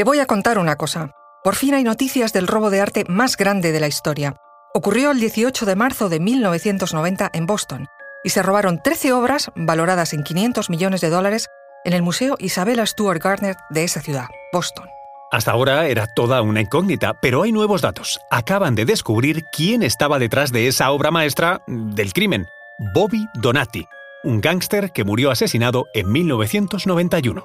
Te voy a contar una cosa. Por fin hay noticias del robo de arte más grande de la historia. Ocurrió el 18 de marzo de 1990 en Boston y se robaron 13 obras valoradas en 500 millones de dólares en el Museo Isabella Stewart Gardner de esa ciudad, Boston. Hasta ahora era toda una incógnita, pero hay nuevos datos. Acaban de descubrir quién estaba detrás de esa obra maestra del crimen. Bobby Donati, un gángster que murió asesinado en 1991.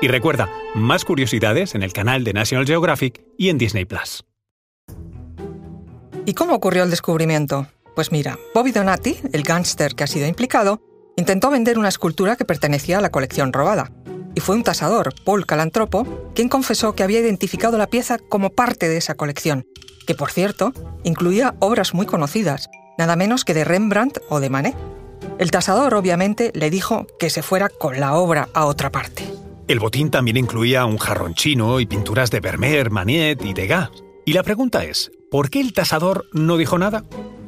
Y recuerda, más curiosidades en el canal de National Geographic y en Disney Plus. ¿Y cómo ocurrió el descubrimiento? Pues mira, Bobby Donati, el gángster que ha sido implicado, intentó vender una escultura que pertenecía a la colección robada y fue un tasador, Paul Calantropo, quien confesó que había identificado la pieza como parte de esa colección, que por cierto incluía obras muy conocidas, nada menos que de Rembrandt o de Manet. El tasador obviamente le dijo que se fuera con la obra a otra parte. El botín también incluía un jarrón chino y pinturas de Vermeer, Manet y Degas. Y la pregunta es, ¿por qué el tasador no dijo nada?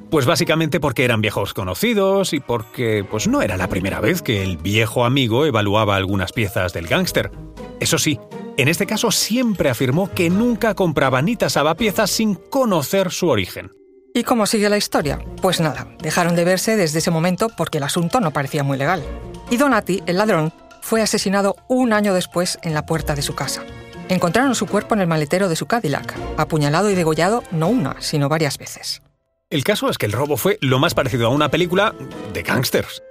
Pues básicamente porque eran viejos conocidos y porque pues no era la primera vez que el viejo amigo evaluaba algunas piezas del gángster. Eso sí, en este caso siempre afirmó que nunca compraba ni tasaba piezas sin conocer su origen. ¿Y cómo sigue la historia? Pues nada, dejaron de verse desde ese momento porque el asunto no parecía muy legal. Y Donati, el ladrón, fue asesinado un año después en la puerta de su casa. Encontraron su cuerpo en el maletero de su Cadillac, apuñalado y degollado no una, sino varias veces. El caso es que el robo fue lo más parecido a una película de gángsters.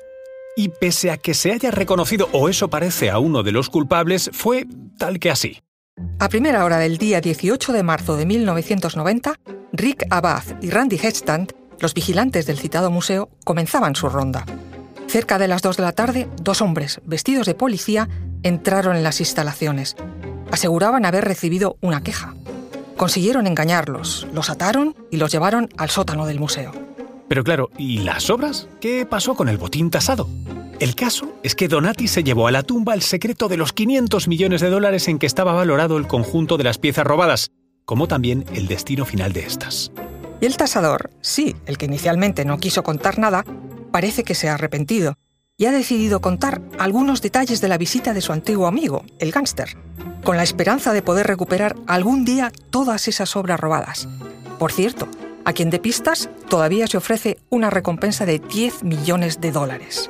Y pese a que se haya reconocido, o eso parece, a uno de los culpables, fue tal que así. A primera hora del día 18 de marzo de 1990, Rick Abad y Randy Hedstand, los vigilantes del citado museo, comenzaban su ronda. Cerca de las 2 de la tarde, dos hombres, vestidos de policía, entraron en las instalaciones. Aseguraban haber recibido una queja. Consiguieron engañarlos, los ataron y los llevaron al sótano del museo. Pero claro, ¿y las obras? ¿Qué pasó con el botín tasado? El caso es que Donati se llevó a la tumba el secreto de los 500 millones de dólares en que estaba valorado el conjunto de las piezas robadas, como también el destino final de estas. Y el tasador, sí, el que inicialmente no quiso contar nada, parece que se ha arrepentido y ha decidido contar algunos detalles de la visita de su antiguo amigo, el gángster con la esperanza de poder recuperar algún día todas esas obras robadas. Por cierto, a quien de pistas todavía se ofrece una recompensa de 10 millones de dólares.